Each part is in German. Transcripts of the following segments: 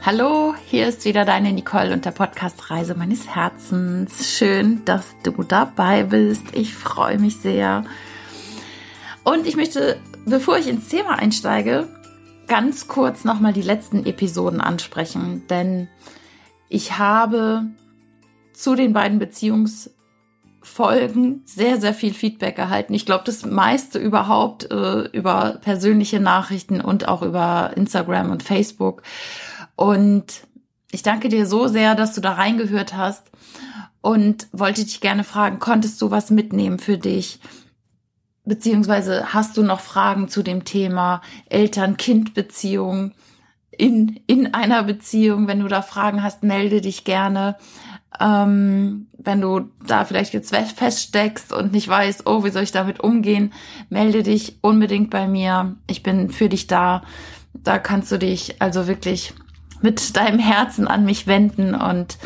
Hallo, hier ist wieder deine Nicole und der Podcast Reise meines Herzens. Schön, dass du dabei bist. Ich freue mich sehr. Und ich möchte, bevor ich ins Thema einsteige, ganz kurz nochmal die letzten Episoden ansprechen, denn ich habe zu den beiden Beziehungsfolgen sehr, sehr viel Feedback erhalten. Ich glaube, das meiste überhaupt äh, über persönliche Nachrichten und auch über Instagram und Facebook. Und ich danke dir so sehr, dass du da reingehört hast und wollte dich gerne fragen, konntest du was mitnehmen für dich? Beziehungsweise hast du noch Fragen zu dem Thema Eltern-Kind-Beziehung in, in einer Beziehung? Wenn du da Fragen hast, melde dich gerne. Ähm, wenn du da vielleicht jetzt feststeckst und nicht weißt, oh, wie soll ich damit umgehen, melde dich unbedingt bei mir. Ich bin für dich da. Da kannst du dich also wirklich mit deinem Herzen an mich wenden und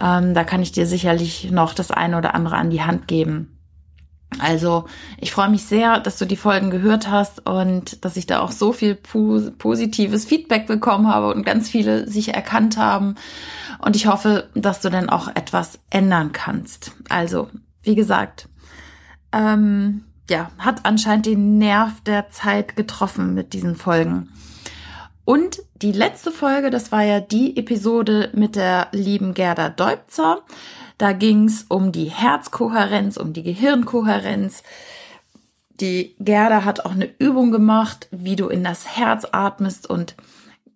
ähm, da kann ich dir sicherlich noch das eine oder andere an die Hand geben. Also ich freue mich sehr, dass du die Folgen gehört hast und dass ich da auch so viel positives Feedback bekommen habe und ganz viele sich erkannt haben. Und ich hoffe, dass du dann auch etwas ändern kannst. Also, wie gesagt, ähm, ja, hat anscheinend den Nerv der Zeit getroffen mit diesen Folgen. Und die letzte Folge, das war ja die Episode mit der lieben Gerda Deubzer. Da ging's um die Herzkohärenz, um die Gehirnkohärenz. Die Gerda hat auch eine Übung gemacht, wie du in das Herz atmest und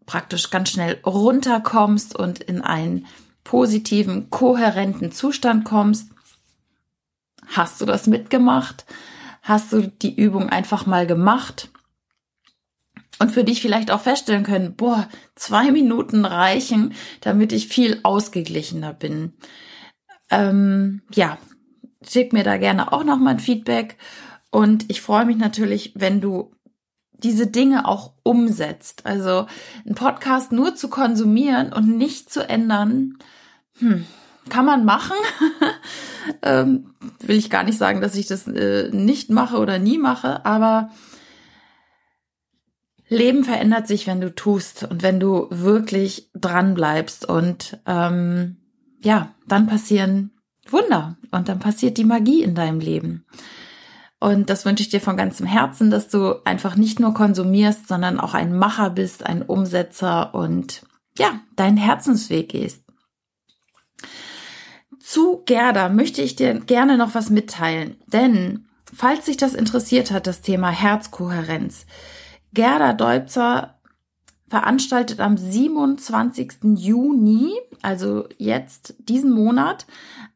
praktisch ganz schnell runterkommst und in einen positiven, kohärenten Zustand kommst. Hast du das mitgemacht? Hast du die Übung einfach mal gemacht? Und für dich vielleicht auch feststellen können, boah, zwei Minuten reichen, damit ich viel ausgeglichener bin. Ähm, ja, schick mir da gerne auch nochmal ein Feedback und ich freue mich natürlich, wenn du diese Dinge auch umsetzt. Also ein Podcast nur zu konsumieren und nicht zu ändern, hm, kann man machen. ähm, will ich gar nicht sagen, dass ich das äh, nicht mache oder nie mache, aber Leben verändert sich, wenn du tust und wenn du wirklich dran bleibst und ähm, ja, dann passieren Wunder und dann passiert die Magie in deinem Leben. Und das wünsche ich dir von ganzem Herzen, dass du einfach nicht nur konsumierst, sondern auch ein Macher bist, ein Umsetzer und ja, deinen Herzensweg gehst. Zu Gerda möchte ich dir gerne noch was mitteilen, denn falls sich das interessiert hat, das Thema Herzkohärenz, Gerda Deutzer veranstaltet am 27. Juni, also jetzt diesen Monat,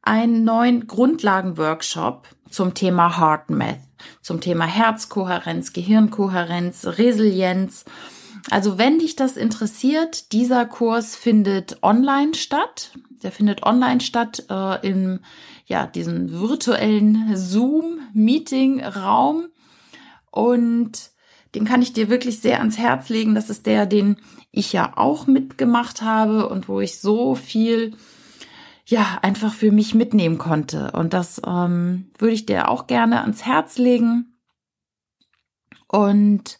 einen neuen Grundlagenworkshop zum Thema Heart Math, zum Thema Herzkohärenz, Gehirnkohärenz, Resilienz. Also wenn dich das interessiert, dieser Kurs findet online statt. Der findet online statt äh, in ja, diesem virtuellen Zoom-Meeting-Raum. Und den kann ich dir wirklich sehr ans Herz legen. Das ist der, den ich ja auch mitgemacht habe und wo ich so viel ja einfach für mich mitnehmen konnte. Und das ähm, würde ich dir auch gerne ans Herz legen. Und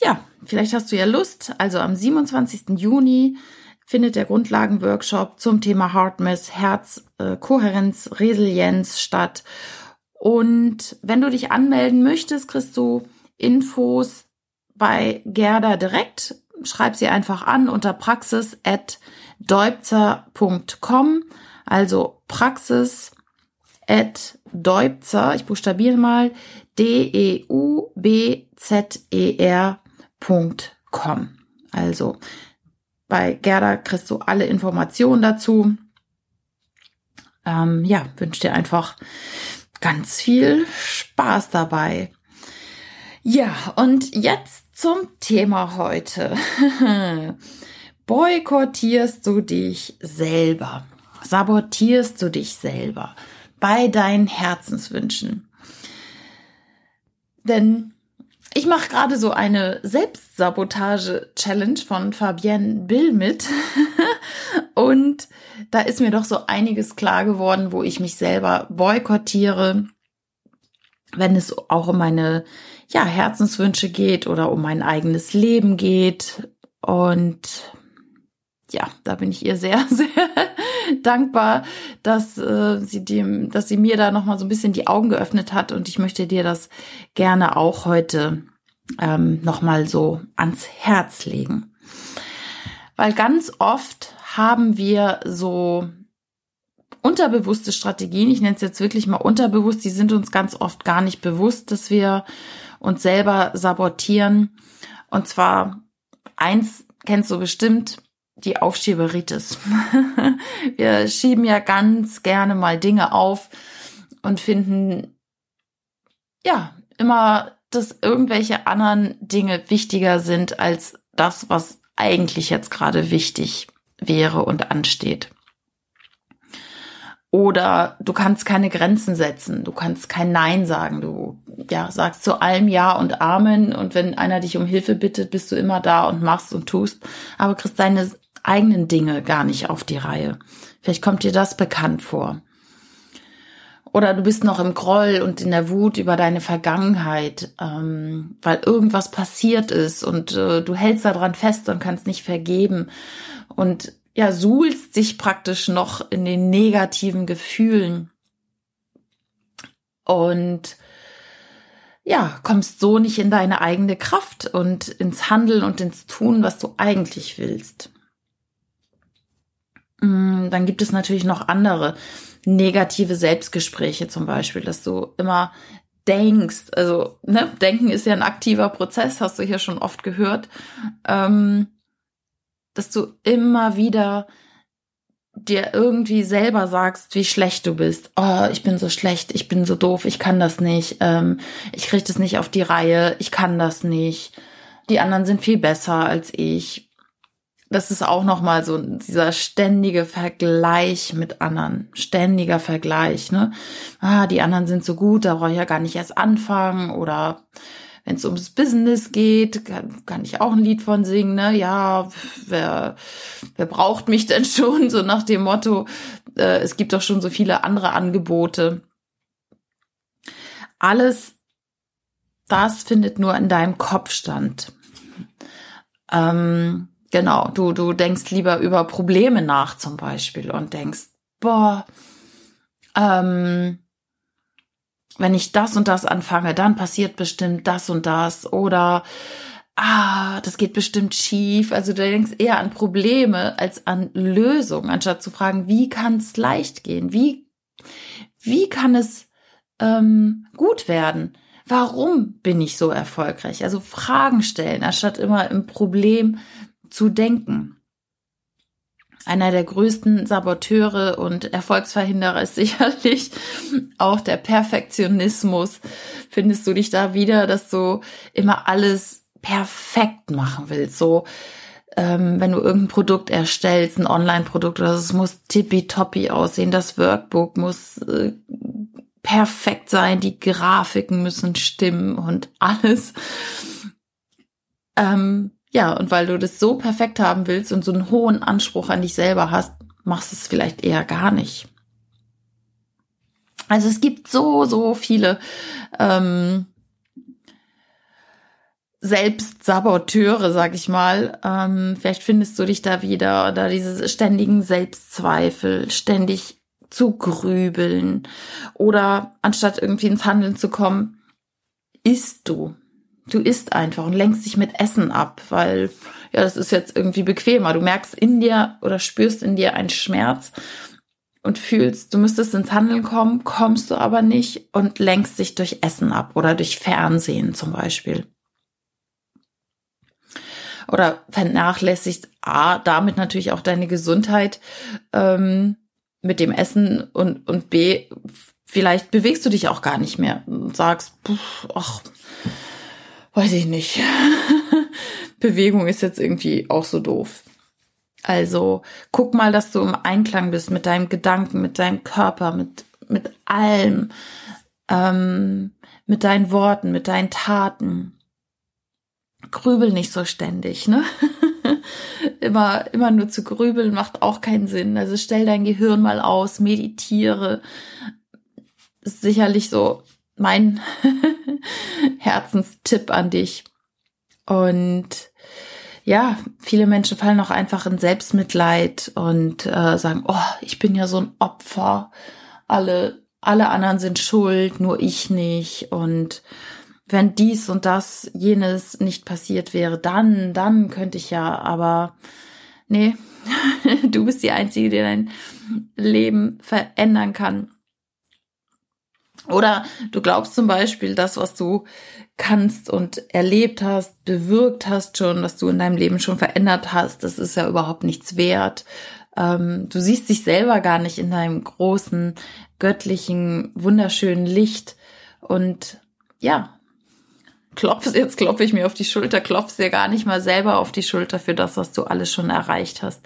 ja, vielleicht hast du ja Lust. Also am 27. Juni findet der Grundlagenworkshop zum Thema Heartmath, Herzkohärenz, äh, Resilienz statt. Und wenn du dich anmelden möchtest, kriegst du Infos bei Gerda direkt. Schreib sie einfach an unter praxis.deubzer.com. Also praxis at Deubzer, ich buchstabiere mal, D-E-U-B-Z-E-R.com. Also bei Gerda kriegst du alle Informationen dazu. Ähm, ja, wünsche dir einfach ganz viel Spaß dabei. Ja, und jetzt zum Thema heute. Boykottierst du dich selber? Sabotierst du dich selber bei deinen Herzenswünschen? Denn ich mache gerade so eine Selbstsabotage-Challenge von Fabienne Bill mit. und da ist mir doch so einiges klar geworden, wo ich mich selber boykottiere, wenn es auch um meine ja, Herzenswünsche geht oder um mein eigenes Leben geht. Und ja, da bin ich ihr sehr, sehr dankbar, dass äh, sie dem, dass sie mir da noch mal so ein bisschen die Augen geöffnet hat und ich möchte dir das gerne auch heute ähm, noch mal so ans Herz legen, weil ganz oft haben wir so unterbewusste Strategien. Ich nenne es jetzt wirklich mal unterbewusst. Die sind uns ganz oft gar nicht bewusst, dass wir uns selber sabotieren. Und zwar eins kennst du bestimmt, die Aufschieberitis. Wir schieben ja ganz gerne mal Dinge auf und finden, ja, immer, dass irgendwelche anderen Dinge wichtiger sind als das, was eigentlich jetzt gerade wichtig wäre und ansteht. Oder du kannst keine Grenzen setzen, du kannst kein Nein sagen, du ja, sagst zu allem Ja und Amen. Und wenn einer dich um Hilfe bittet, bist du immer da und machst und tust, aber kriegst deine eigenen Dinge gar nicht auf die Reihe. Vielleicht kommt dir das bekannt vor. Oder du bist noch im Groll und in der Wut über deine Vergangenheit, ähm, weil irgendwas passiert ist. Und äh, du hältst daran fest und kannst nicht vergeben. Und ja, suhlst sich praktisch noch in den negativen Gefühlen. Und ja, kommst so nicht in deine eigene Kraft und ins Handeln und ins Tun, was du eigentlich willst. Mm, dann gibt es natürlich noch andere negative Selbstgespräche zum Beispiel, dass du immer denkst, also ne, denken ist ja ein aktiver Prozess, hast du hier schon oft gehört, ähm, dass du immer wieder dir irgendwie selber sagst, wie schlecht du bist. Oh, ich bin so schlecht, ich bin so doof, ich kann das nicht, ähm, ich kriege das nicht auf die Reihe, ich kann das nicht. Die anderen sind viel besser als ich das ist auch nochmal so dieser ständige Vergleich mit anderen. Ständiger Vergleich, ne? Ah, die anderen sind so gut, da brauche ich ja gar nicht erst anfangen. Oder wenn es ums Business geht, kann, kann ich auch ein Lied von singen, ne? Ja, wer, wer braucht mich denn schon? So nach dem Motto, äh, es gibt doch schon so viele andere Angebote. Alles das findet nur in deinem Kopf stand. Ähm, Genau, du, du denkst lieber über Probleme nach zum Beispiel und denkst, boah, ähm, wenn ich das und das anfange, dann passiert bestimmt das und das oder ah, das geht bestimmt schief. Also du denkst eher an Probleme als an Lösungen, anstatt zu fragen, wie kann es leicht gehen? Wie, wie kann es ähm, gut werden? Warum bin ich so erfolgreich? Also Fragen stellen, anstatt immer im Problem zu denken. Einer der größten Saboteure und Erfolgsverhinderer ist sicherlich auch der Perfektionismus. Findest du dich da wieder, dass du immer alles perfekt machen willst? So, ähm, wenn du irgendein Produkt erstellst, ein Online-Produkt oder es muss tippitoppi aussehen, das Workbook muss äh, perfekt sein, die Grafiken müssen stimmen und alles. Ähm, ja, und weil du das so perfekt haben willst und so einen hohen Anspruch an dich selber hast, machst du es vielleicht eher gar nicht. Also es gibt so, so viele ähm, Selbstsaboteure, sag ich mal. Ähm, vielleicht findest du dich da wieder, da diese ständigen Selbstzweifel, ständig zu grübeln oder anstatt irgendwie ins Handeln zu kommen, isst du du isst einfach und lenkst dich mit Essen ab, weil ja, das ist jetzt irgendwie bequemer. Du merkst in dir oder spürst in dir einen Schmerz und fühlst, du müsstest ins Handeln kommen, kommst du aber nicht und lenkst dich durch Essen ab oder durch Fernsehen zum Beispiel. Oder vernachlässigt A, damit natürlich auch deine Gesundheit ähm, mit dem Essen und, und B, vielleicht bewegst du dich auch gar nicht mehr und sagst, ach, weiß ich nicht. Bewegung ist jetzt irgendwie auch so doof. Also guck mal, dass du im Einklang bist mit deinem Gedanken, mit deinem Körper, mit, mit allem, ähm, mit deinen Worten, mit deinen Taten. Grübel nicht so ständig, ne? immer, immer nur zu grübeln macht auch keinen Sinn. Also stell dein Gehirn mal aus, meditiere. Ist sicherlich so mein Herzenstipp an dich. Und ja, viele Menschen fallen auch einfach in Selbstmitleid und äh, sagen, oh, ich bin ja so ein Opfer, alle, alle anderen sind schuld, nur ich nicht und wenn dies und das, jenes nicht passiert wäre, dann, dann könnte ich ja, aber nee, du bist die Einzige, die dein Leben verändern kann. Oder du glaubst zum Beispiel, das, was du kannst und erlebt hast, bewirkt hast schon, dass du in deinem Leben schon verändert hast, das ist ja überhaupt nichts wert. Ähm, du siehst dich selber gar nicht in deinem großen, göttlichen, wunderschönen Licht. Und ja, klopfst, jetzt klopfe ich mir auf die Schulter, klopfst dir gar nicht mal selber auf die Schulter für das, was du alles schon erreicht hast.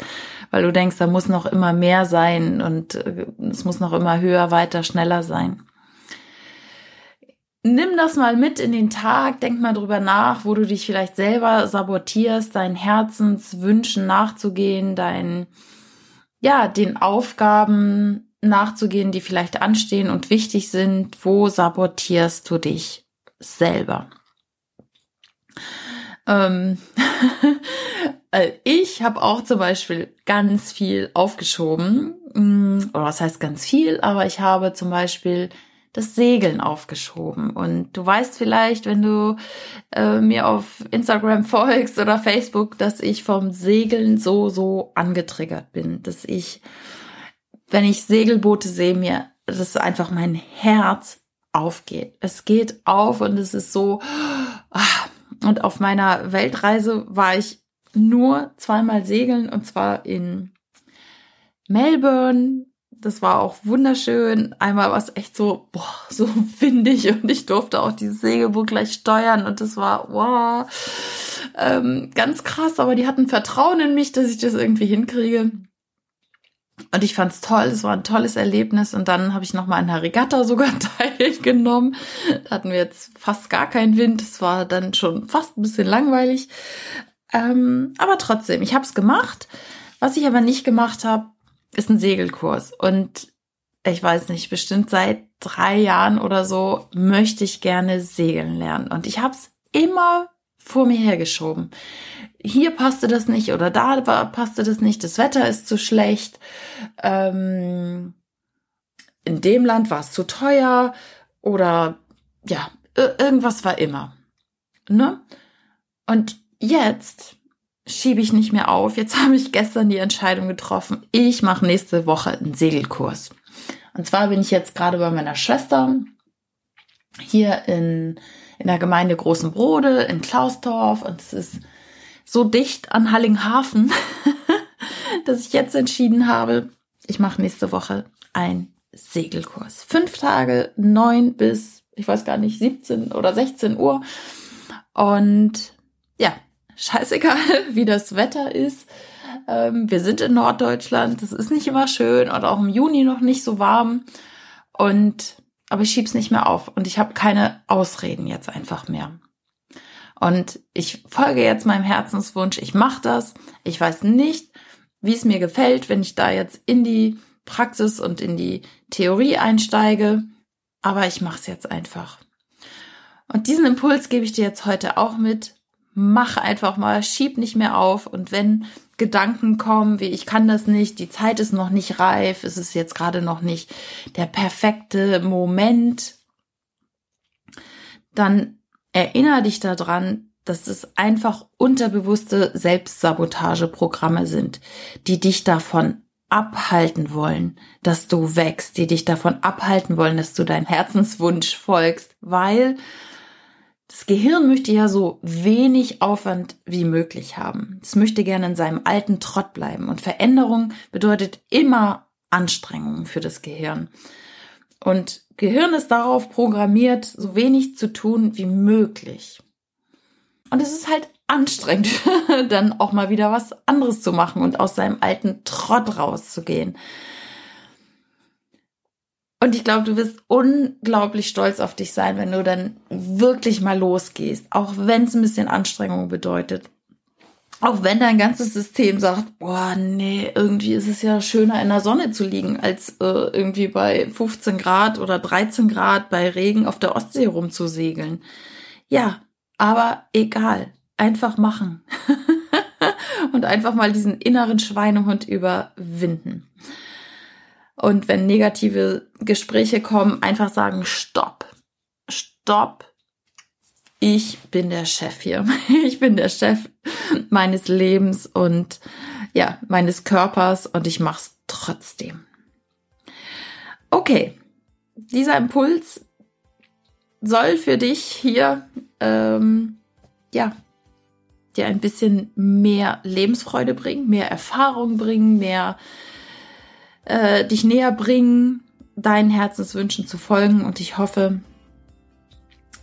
Weil du denkst, da muss noch immer mehr sein und äh, es muss noch immer höher, weiter, schneller sein. Nimm das mal mit in den Tag, denk mal drüber nach, wo du dich vielleicht selber sabotierst, deinen Herzenswünschen nachzugehen, deinen, ja, den Aufgaben nachzugehen, die vielleicht anstehen und wichtig sind. Wo sabotierst du dich selber? Ähm, äh, ich habe auch zum Beispiel ganz viel aufgeschoben. Mm, oder was heißt ganz viel? Aber ich habe zum Beispiel das Segeln aufgeschoben. Und du weißt vielleicht, wenn du äh, mir auf Instagram folgst oder Facebook, dass ich vom Segeln so, so angetriggert bin. Dass ich, wenn ich Segelboote sehe, mir, dass einfach mein Herz aufgeht. Es geht auf und es ist so, ah, und auf meiner Weltreise war ich nur zweimal segeln und zwar in Melbourne. Das war auch wunderschön. Einmal war es echt so, boah, so windig und ich durfte auch dieses Segelboot gleich steuern und das war, wow, ähm, ganz krass. Aber die hatten Vertrauen in mich, dass ich das irgendwie hinkriege. Und ich fand's toll, es war ein tolles Erlebnis. Und dann habe ich noch mal an der Regatta sogar teilgenommen. Da hatten wir jetzt fast gar keinen Wind. Es war dann schon fast ein bisschen langweilig. Ähm, aber trotzdem, ich habe es gemacht. Was ich aber nicht gemacht habe, ist ein Segelkurs. Und ich weiß nicht, bestimmt seit drei Jahren oder so möchte ich gerne segeln lernen. Und ich habe es immer vor mir hergeschoben hier passte das nicht oder da passte das nicht, das Wetter ist zu schlecht, ähm, in dem Land war es zu teuer oder ja, irgendwas war immer. Ne? Und jetzt schiebe ich nicht mehr auf. Jetzt habe ich gestern die Entscheidung getroffen, ich mache nächste Woche einen Segelkurs. Und zwar bin ich jetzt gerade bei meiner Schwester hier in, in der Gemeinde Großen Brode in Klausdorf und es ist so dicht an Hallinghafen, dass ich jetzt entschieden habe, ich mache nächste Woche ein Segelkurs. Fünf Tage, neun bis, ich weiß gar nicht, 17 oder 16 Uhr. Und ja, scheißegal, wie das Wetter ist. Ähm, wir sind in Norddeutschland, das ist nicht immer schön und auch im Juni noch nicht so warm. Und aber ich schieb's nicht mehr auf und ich habe keine Ausreden jetzt einfach mehr. Und ich folge jetzt meinem Herzenswunsch, ich mache das. Ich weiß nicht, wie es mir gefällt, wenn ich da jetzt in die Praxis und in die Theorie einsteige, aber ich mache es jetzt einfach. Und diesen Impuls gebe ich dir jetzt heute auch mit. Mach einfach mal, schieb nicht mehr auf. Und wenn Gedanken kommen, wie ich kann das nicht, die Zeit ist noch nicht reif, es ist jetzt gerade noch nicht der perfekte Moment, dann erinnere dich daran, dass es einfach unterbewusste Selbstsabotageprogramme sind, die dich davon abhalten wollen, dass du wächst, die dich davon abhalten wollen, dass du deinem Herzenswunsch folgst, weil das Gehirn möchte ja so wenig Aufwand wie möglich haben. Es möchte gerne in seinem alten Trott bleiben und Veränderung bedeutet immer Anstrengung für das Gehirn. Und Gehirn ist darauf programmiert, so wenig zu tun wie möglich. Und es ist halt anstrengend, dann auch mal wieder was anderes zu machen und aus seinem alten Trott rauszugehen. Und ich glaube, du wirst unglaublich stolz auf dich sein, wenn du dann wirklich mal losgehst, auch wenn es ein bisschen Anstrengung bedeutet. Auch wenn dein ganzes System sagt, boah, nee, irgendwie ist es ja schöner in der Sonne zu liegen, als äh, irgendwie bei 15 Grad oder 13 Grad bei Regen auf der Ostsee rumzusegeln. Ja, aber egal. Einfach machen. und einfach mal diesen inneren Schweinehund überwinden. Und wenn negative Gespräche kommen, einfach sagen, stopp, stopp. Ich bin der Chef hier. Ich bin der Chef meines Lebens und ja, meines Körpers und ich mach's trotzdem. Okay, dieser Impuls soll für dich hier ähm, ja dir ein bisschen mehr Lebensfreude bringen, mehr Erfahrung bringen, mehr äh, dich näher bringen, deinen Herzenswünschen zu folgen. Und ich hoffe,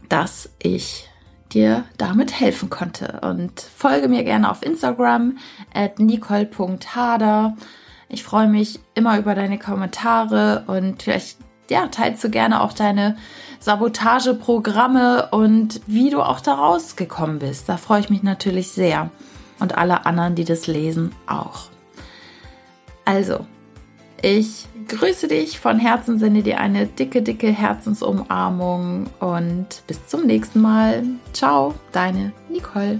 dass ich dir damit helfen konnte. Und folge mir gerne auf Instagram at nicole.hader. Ich freue mich immer über deine Kommentare und vielleicht ja, teilst du gerne auch deine Sabotageprogramme und wie du auch da rausgekommen bist. Da freue ich mich natürlich sehr. Und alle anderen, die das lesen, auch. Also, ich grüße dich von Herzen, sende dir eine dicke, dicke Herzensumarmung und bis zum nächsten Mal. Ciao, deine Nicole.